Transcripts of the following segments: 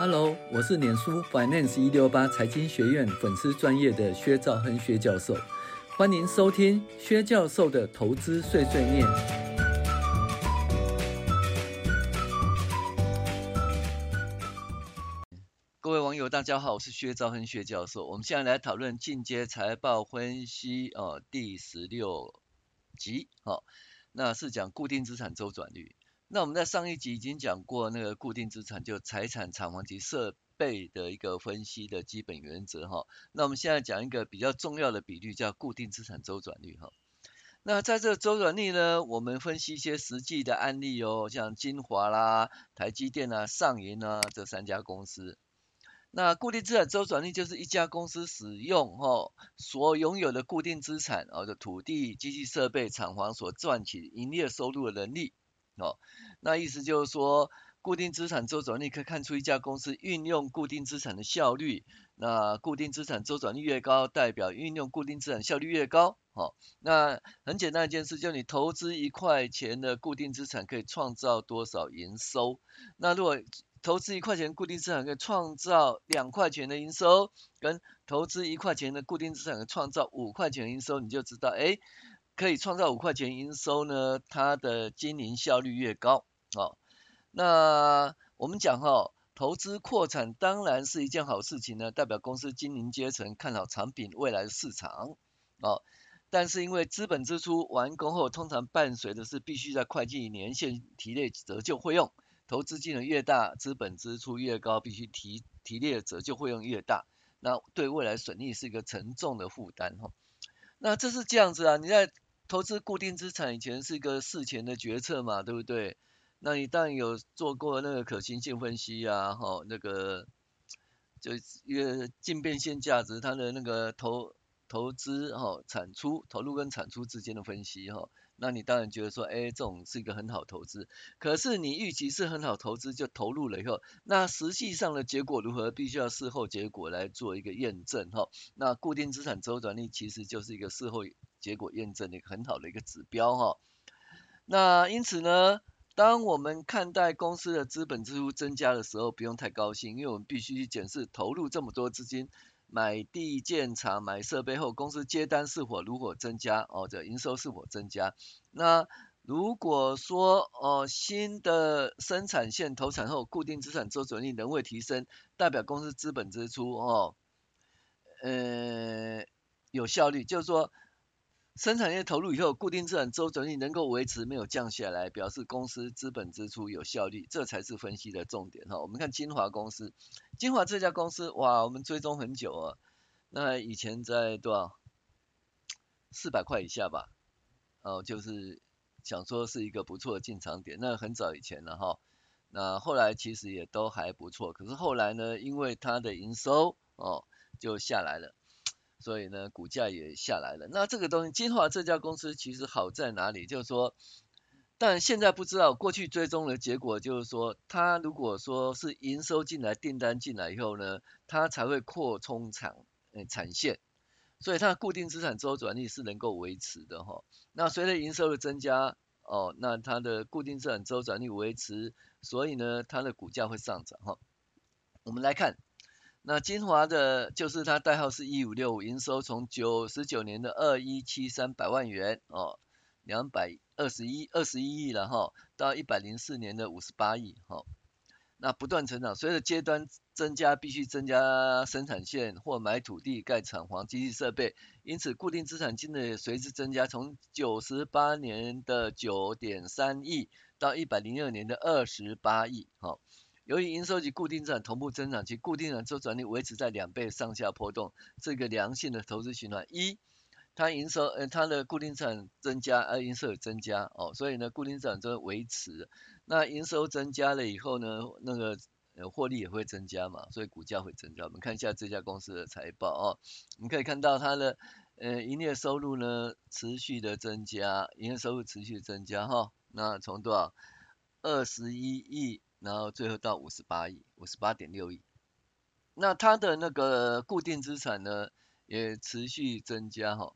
Hello，我是脸书 Finance 一六八财经学院粉丝专业的薛兆亨薛教授，欢迎收听薛教授的投资碎碎念。各位网友，大家好，我是薛兆亨薛教授。我们现在来讨论进阶财报分析哦，第十六集，好，那是讲固定资产周转率。那我们在上一集已经讲过那个固定资产，就财产、厂房及设备的一个分析的基本原则哈。那我们现在讲一个比较重要的比率，叫固定资产周转率哈。那在这周转率呢，我们分析一些实际的案例哦，像精华啦、台积电啊、上银啊这三家公司。那固定资产周转率就是一家公司使用哈所拥有的固定资产哦的土地、机器设备、厂房所赚取营业收入的能力。哦，那意思就是说，固定资产周转率可以看出一家公司运用固定资产的效率。那固定资产周转率越高，代表运用固定资产效率越高。好，那很简单一件事，就你投资一块钱的固定资产可以创造多少营收？那如果投资一块钱固定资产可以创造两块钱的营收，跟投资一块钱的固定资产可以创造五块钱的营收，你就知道，哎。可以创造五块钱营收呢，它的经营效率越高。哦，那我们讲哈、投资扩产当然是一件好事情呢，代表公司经营阶层看好产品未来的市场。哦，但是因为资本支出完工后，通常伴随的是必须在会计年限提列折旧费用。投资金额越大，资本支出越高，必须提提列折旧费用越大，那对未来损益是一个沉重的负担。哈，那这是这样子啊，你在。投资固定资产以前是一个事前的决策嘛，对不对？那你当然有做过那个可行性分析啊，哈，那个就一个净变现价值，它的那个投投资哈产出投入跟产出之间的分析哈，那你当然觉得说，哎，这种是一个很好投资。可是你预期是很好投资就投入了以后，那实际上的结果如何，必须要事后结果来做一个验证哈。那固定资产周转率其实就是一个事后。结果验证的一个很好的一个指标哈，那因此呢，当我们看待公司的资本支出增加的时候，不用太高兴，因为我们必须去检视投入这么多资金买地建厂、买设备后，公司接单是否如果增加哦，这营收是否增加？那如果说哦新的生产线投产后，固定资产周转率仍未提升，代表公司资本支出哦，呃有效率，就是说。生产业投入以后，固定资产周转率能够维持没有降下来，表示公司资本支出有效率，这才是分析的重点哈。我们看精华公司，精华这家公司哇，我们追踪很久啊，那以前在多少？四百块以下吧，哦，就是想说是一个不错的进场点，那很早以前了哈。那后来其实也都还不错，可是后来呢，因为它的营收哦就下来了。所以呢，股价也下来了。那这个东西，金华这家公司其实好在哪里？就是说，但现在不知道，过去追踪的结果就是说，它如果说是营收进来、订单进来以后呢，它才会扩充产呃产线，所以它固定资产周转率是能够维持的哈。那随着营收的增加，哦，那它的固定资产周转率维持，所以呢，它的股价会上涨哈。我们来看。那精华的，就是它代号是一五六五，营收从九十九年的二一七三百万元哦，两百二十一二十一亿了哈，到一百零四年的五十八亿哈，那不断成长，随着阶段增加，必须增加生产线或买土地盖厂房、机器设备，因此固定资产金额也随之增加，从九十八年的九点三亿到一百零二年的二十八亿哈。由于营收及固定资产同步增长，其固定资产周转率维持在两倍上下波动，这个良性的投资循环。一，它营收呃它的固定资产增加，而营收有增加哦，所以呢固定资产就维持。那营收增加了以后呢，那个呃获利也会增加嘛，所以股价会增加。我们看一下这家公司的财报哦，你可以看到它的呃营业收入呢持续的增加，营业收入持续增加哈、那从多少？二十一亿。然后最后到五十八亿，五十八点六亿。那它的那个固定资产呢，也持续增加哈。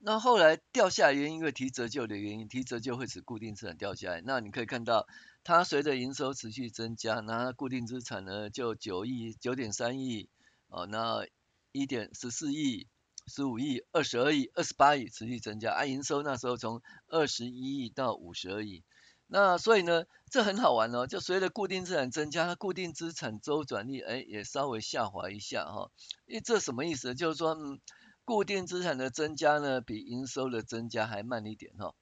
那后来掉下来原因，因为提折旧的原因，提折旧会使固定资产掉下来。那你可以看到，它随着营收持续增加，那固定资产呢就九亿、九点三亿，哦，那一点十四亿、十五亿、二十二亿、二十八亿持续增加，啊，营收那时候从二十一亿到五十二亿，那所以呢，这很好玩哦，就随着固定资产增加，它固定资产周转率哎也稍微下滑一下哈、因为这什么意思？就是说，固定资产的增加呢比营收的增加还慢一点哈。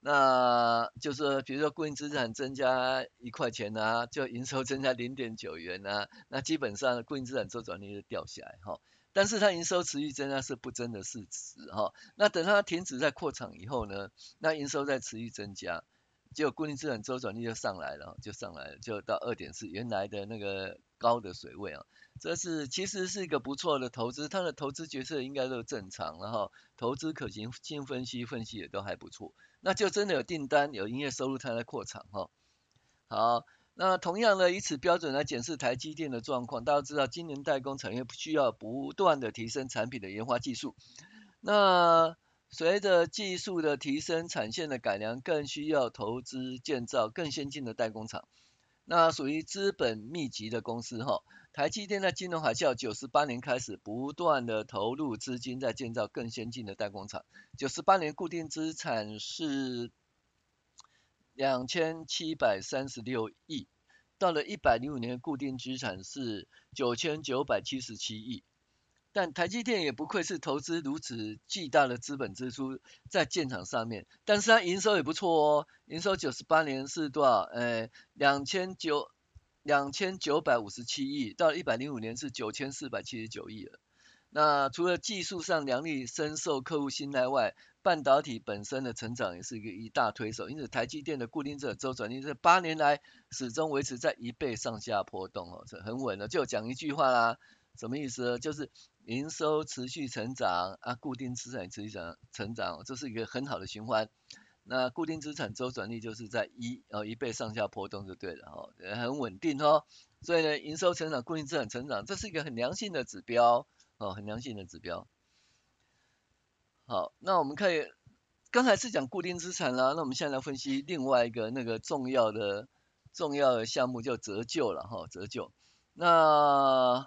那就是比如说固定资产增加一块钱啊，就营收增加零点九元啊，那基本上固定资产周转率就掉下来哈。但是它营收持续增加是不争的事实哈。那等它停止在扩厂以后呢，那营收再持续增加，结果固定资产周转率就上来了，就上来了，就到二点四原来的那个高的水位啊。这是其实是一个不错的投资，它的投资决策应该都正常，然后投资可行性分析分析也都还不错。那就真的有订单、有营业收入，它在扩产哈。好，那同样呢，以此标准来检视台积电的状况，大家知道今年代工产业需要不断的提升产品的研发技术。那随着技术的提升、产线的改良，更需要投资建造更先进的代工厂。那属于资本密集的公司哈。台积电在金融海啸九十八年开始，不断的投入资金在建造更先进的代工厂。九十八年固定资产是两千七百三十六亿，到了一百零五年固定资产是九千九百七十七亿。但台积电也不愧是投资如此巨大的资本支出在建厂上面，但是它营收也不错哦，营收九十八年是多少？呃，两千九。两千九百五十七亿，到一百零五年是九千四百七十九亿了。那除了技术上良力深受客户信赖外，半导体本身的成长也是一个一大推手。因此，台积电的固定资产周转率这八年来始终维持在一倍上下波动哦，这很稳的。就讲一句话啦，什么意思呢？就是营收持续成长啊，固定资产持续成成长，这是一个很好的循环。那固定资产周转率就是在一哦一倍上下波动就对了哦，很稳定哦。所以呢，营收成长、固定资产成长，这是一个很良性的指标哦，很良性的指标。好，那我们可以刚才是讲固定资产啦，那我们现在来分析另外一个那个重要的重要的项目叫折旧了哈，折旧。那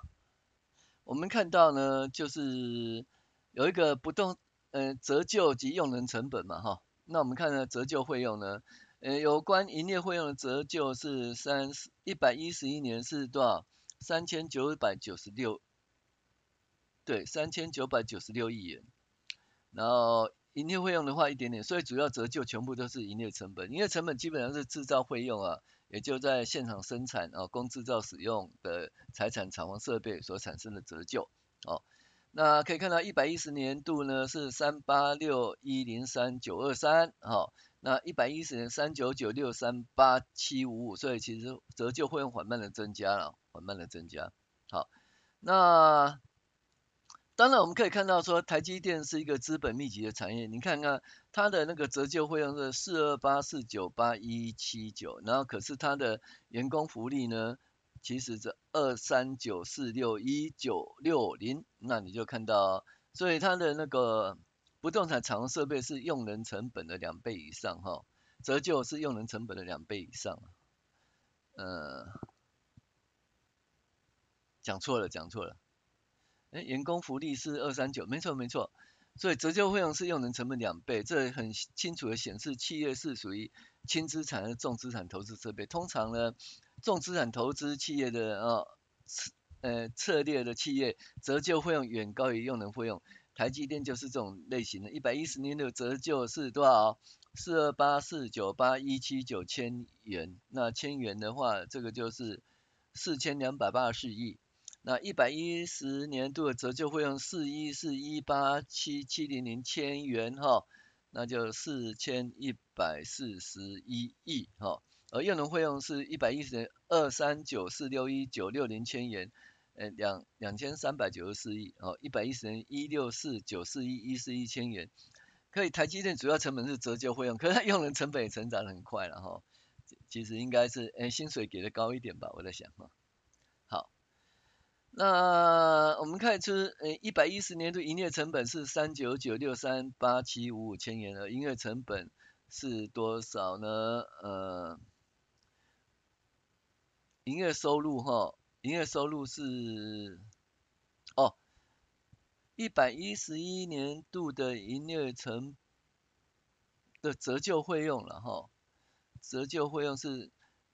我们看到呢，就是有一个不动呃折旧及用人成本嘛哈。那我们看呢，折旧费用呢，呃，有关营业费用的折旧是三一百一十一年是多少？三千九百九十六，对，三千九百九十六亿元。然后营业费用的话一点点，所以主要折旧全部都是营业成本。营业成本基本上是制造费用啊，也就在现场生产啊，供制造使用的财产、厂房、设备所产生的折旧，哦。那可以看到一百一十年度呢是三八六一零三九二三，好，那一百一十年三九九六三八七五五，所以其实折旧会用缓慢的增加了，缓慢的增加。好，那当然我们可以看到说台积电是一个资本密集的产业，你看看它的那个折旧费用是四二八四九八一七九，然后可是它的员工福利呢？其实这二三九四六一九六零，那你就看到，所以它的那个不动产厂房设备是用人成本的两倍以上哈，折旧是用人成本的两倍以上，呃，讲错了讲错了，哎，员工福利是二三九，没错没错，所以折旧费用是用人成本两倍，这很清楚的显示企业是属于轻资产和重资产投资设备，通常呢。重资产投资企业的啊，策呃策略的企业，折旧费用远高于用人费用。台积电就是这种类型的，一百一十年的折旧是多少？四二八四九八一七九千元。那千元的话，这个就是四千两百八十四亿。那一百一十年度的折旧费用四一四一八七七零零千元哈，那就四千一百四十一亿哈。而用人费用是一百一十年二三九四六一九六零千元，呃两两千三百九十四亿哦，一百一十年一六四九四一一四一千元，可以台积电主要成本是折旧费用，可是它用人成本也成长得很快了哈，其实应该是呃薪水给的高一点吧，我在想哈。那我们看出呃一百一十年度营业成本是三九九六三八七五五千元，而营业成本是多少呢？呃。营业收入哈，营业收入是哦，一百一十一年度的营业成的折旧费用了哈，折旧费用是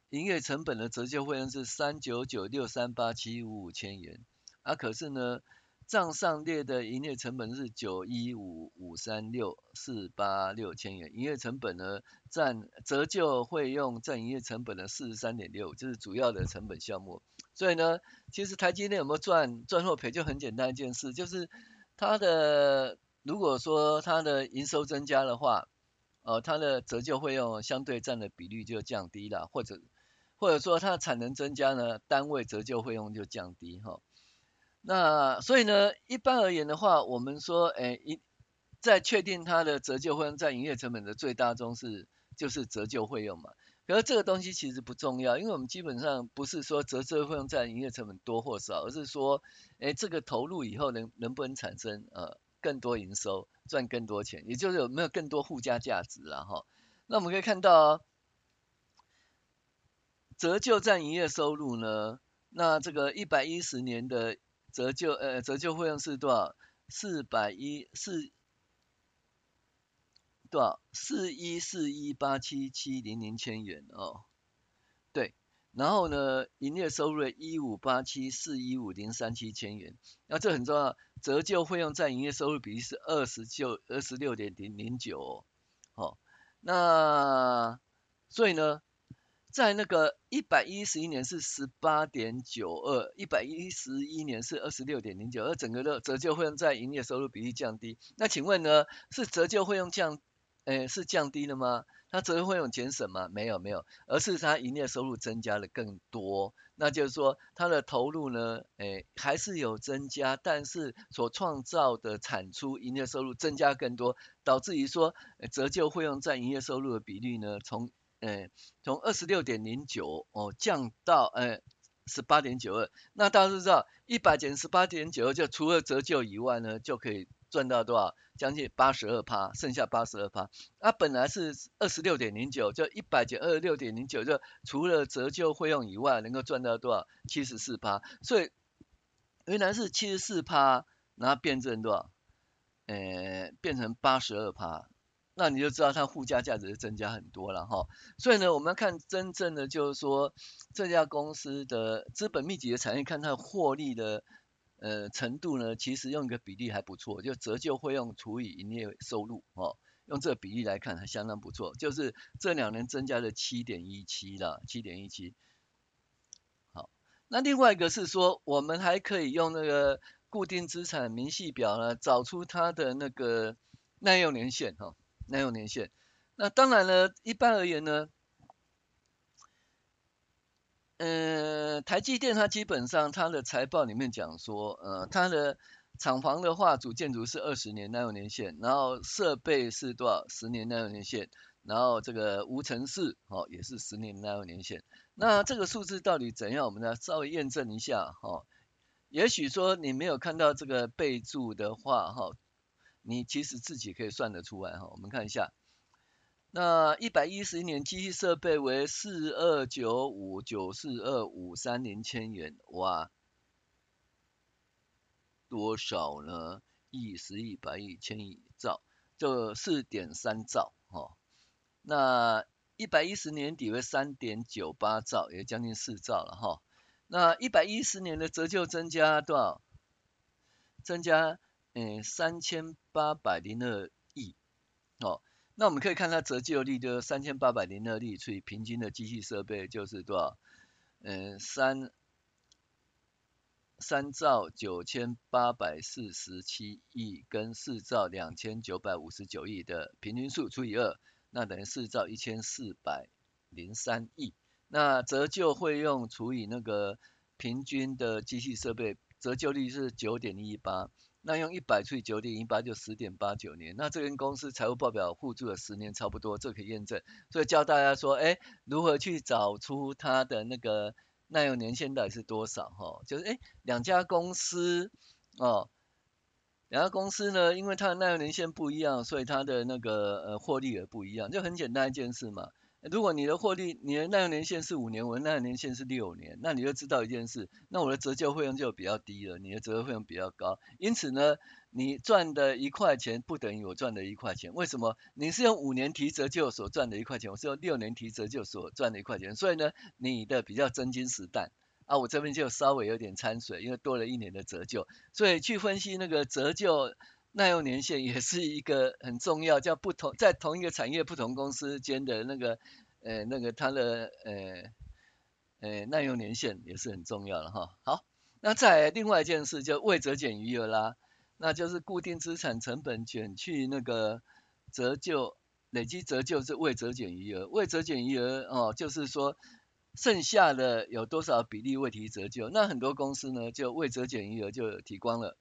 营业成本的折旧费用是三九九六三八七五五千元，啊可是呢。账上列的营业成本是九一五五三六四八六千元，营业成本呢占折旧费用占营业成本的四十三点六，就是主要的成本项目。所以呢，其实台积电有没有赚赚或赔就很简单一件事，就是它的如果说它的营收增加的话，呃，它的折旧费用相对占的比率就降低了，或者或者说它的产能增加呢，单位折旧费用就降低哈。那所以呢，一般而言的话，我们说，哎，一在确定它的折旧费用在营业成本的最大宗是就是折旧费用嘛。可是这个东西其实不重要，因为我们基本上不是说折旧费用在营业成本多或少，而是说，哎，这个投入以后能能不能产生呃更多营收，赚更多钱，也就是有没有更多附加价值了哈。那我们可以看到，折旧占营业收入呢，那这个一百一十年的。折旧呃折旧费用是多少？四百一四多少？四一四一八七七零零千元哦。对，然后呢，营业收入一五八七四一五零三七千元。那这很重要，折旧费用占营业收入比例是二十九二十六点零零九。哦，那所以呢？在那个一百一十一年是十八点九二，一百一十一年是二十六点零九，而整个的折旧费用在营业收入比例降低。那请问呢，是折旧费用降，诶，是降低了吗？它折旧费用减省吗？没有没有，而是它营业收入增加了更多。那就是说，它的投入呢，诶，还是有增加，但是所创造的产出营业收入增加更多，导致于说，折旧费用在营业收入的比例呢，从哎，从二十六点零九哦降到哎十八点九二，那大家都知道，一百减十八点九二，就除了折旧以外呢，就可以赚到多少？将近八十二趴，剩下八十二趴。那、本来是二十六点零九，就一百减二十六点零九，就除了折旧费用以外，能够赚到多少？七十四趴。所以原来是七十四趴，然后变成多少？呃，变成八十二趴。那你就知道它附加价值增加很多了哈，所以呢，我们要看真正的就是说这家公司的资本密集的产业，看它获利的呃程度呢，其实用一个比例还不错，就折旧费用除以营业收入哦，用这个比例来看还相当不错，就是这两年增加了七点一七了，七点一七。好，那另外一个是说，我们还可以用那个固定资产明细表呢，找出它的那个耐用年限哈。耐用年限，那当然了，一般而言呢，呃，台积电它基本上它的财报里面讲说，呃，它的厂房的话，主建筑是二十年耐用年限，然后设备是多少？十年耐用年限，然后这个无尘室哦也是十年耐用年限。那这个数字到底怎样？我们呢稍微验证一下哈、哦。也许说你没有看到这个备注的话哈。哦你其实自己可以算得出来哈，我们看一下，那一百一十一年机器设备为四二九五九四二五三零千元，哇，多少呢？亿十亿百亿千亿兆，就四点三兆哈。那一百一十年底为三点九八兆，也将近四兆了哈。那一百一十年的折旧增加多少？增加。嗯，三千八百零二亿，哦，那我们可以看它折旧率就三千八百零二亿除以平均的机器设备就是多少？嗯，三三兆九千八百四十七亿跟四兆两千九百五十九亿的平均数除以二，那等于四兆一千四百零三亿。那折旧费用除以那个平均的机器设备，折旧率是九点一八。那用一百除以九点一八就十点八九年，那这跟公司财务报表互助了十年差不多，这可以验证。所以教大家说，哎，如何去找出它的那个耐用年限到底是多少？哈，就是哎，两家公司哦，两家公司呢，因为它的耐用年限不一样，所以它的那个呃获利也不一样，就很简单一件事嘛。如果你的获利，你的耐用年限是五年，我的耐用年限是六年，那你就知道一件事，那我的折旧费用就比较低了，你的折旧费用比较高。因此呢，你赚的一块钱不等于我赚的一块钱。为什么？你是用五年提折旧所赚的一块钱，我是用六年提折旧所赚的一块钱。所以呢，你的比较真金实弹啊，我这边就稍微有点掺水，因为多了一年的折旧，所以去分析那个折旧。耐用年限也是一个很重要，叫不同在同一个产业不同公司间的那个呃那个它的呃呃耐用年限也是很重要的哈。好，那再另外一件事就未折减余额啦，那就是固定资产成本减去那个折旧累积折旧是未折减余额，未折减余额哦就是说剩下的有多少比例未提折旧，那很多公司呢就未折减余额就提光了。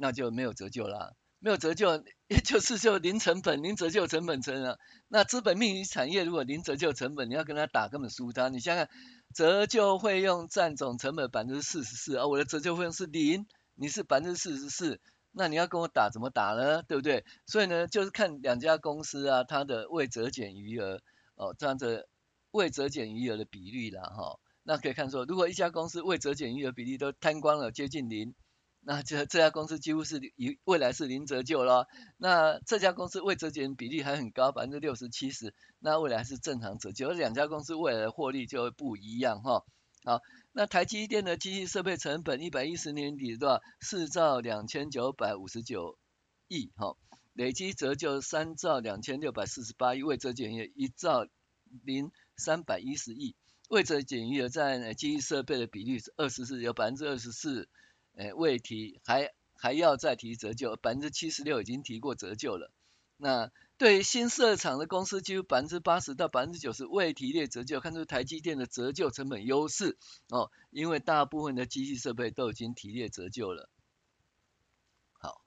那就没有折旧啦，没有折旧，也就是就零成本、零折旧成本成了。那资本密集产业如果零折旧成本，你要跟他打根本输他。你想想，折旧费用占总成本百分之四十四，而我的折旧费用是零，你是百分之四十四，那你要跟我打怎么打呢？对不对？所以呢，就是看两家公司啊，它的未折减余额哦，这样子未折减余额的比率啦，哈、那可以看说，如果一家公司未折减余额比例都摊光了，接近零。那这这家公司几乎是以未来是零折旧了，那这家公司未折减比例还很高，百分之六十七十，那未来是正常折旧，而两家公司未来的获利就会不一样哈。好，那台积电的机器设备成本一百一十年底多少？四兆两千九百五十九亿哈，累积折旧三兆两千六百四十八亿，未折减也一兆零三百一十亿，未折减余额占机器设备的比例是二十四，有百分之二十四。哎，未提还还要再提折旧，百分之七十六已经提过折旧了。那对于新设厂的公司，几乎百分之八十到百分之九十未提列折旧，看出台积电的折旧成本优势哦，因为大部分的机器设备都已经提列折旧了。好，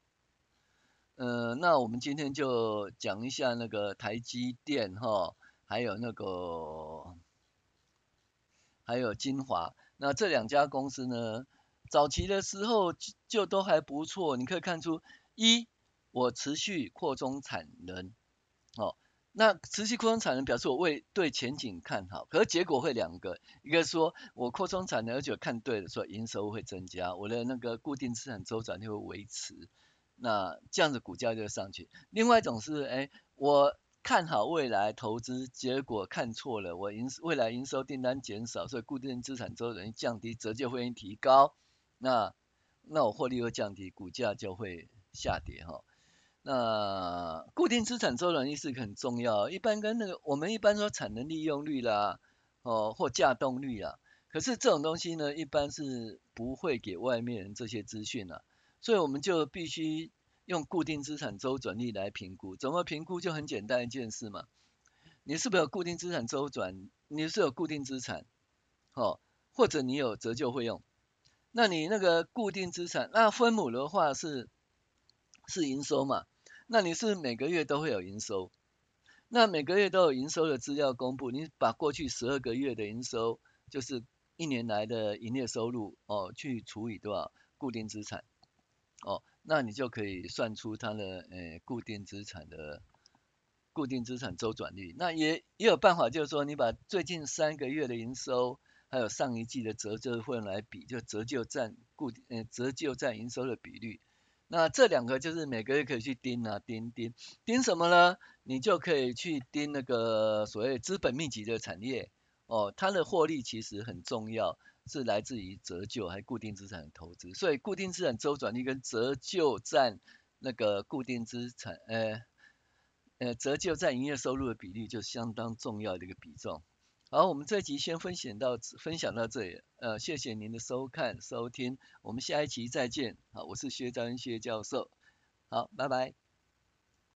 呃，那我们今天就讲一下那个台积电哈、哦，还有那个还有精华，那这两家公司呢？早期的时候就都还不错，你可以看出，一，我持续扩充产能，哦，那持续扩充产能表示我为对前景看好，可是结果会两个，一个说我扩充产能而且看对了，说营收会增加，我的那个固定资产周转率会维持，那这样子股价就上去。另外一种是，哎，我看好未来投资，结果看错了，我营未来营收订单减少，所以固定资产周转率降低，折旧会提高。那那我获利会降低，股价就会下跌哈。那固定资产周转率是很重要，一般跟那个我们一般说产能利用率啦，哦或稼动率啊，可是这种东西呢，一般是不会给外面人这些资讯啊，所以我们就必须用固定资产周转率来评估。怎么评估？就很简单一件事嘛，你是不是有固定资产周转？你是有固定资产，哦，或者你有折旧费用？那你那个固定资产，那分母的话是是营收嘛？那你是每个月都会有营收，那每个月都有营收的资料公布，你把过去十二个月的营收，就是一年来的营业收入哦，去除以多少固定资产，哦，那你就可以算出它的呃固定资产的固定资产周转率。那也也有办法，就是说你把最近三个月的营收。还有上一季的折旧费用来比，就折旧占固定，呃，折旧占营收的比率。那这两个就是每个月可以去盯啊，盯盯盯什么呢？你就可以去盯那个所谓资本密集的产业，哦，它的获利其实很重要，是来自于折旧还固定资产的投资。所以固定资产周转率跟折旧占那个固定资产，呃，呃，折旧占营业收入的比例就相当重要的一个比重。好，我们这集先分享到分享到这里，呃，谢谢您的收看收听，我们下一期再见。好，我是薛章薛教授，好，拜拜。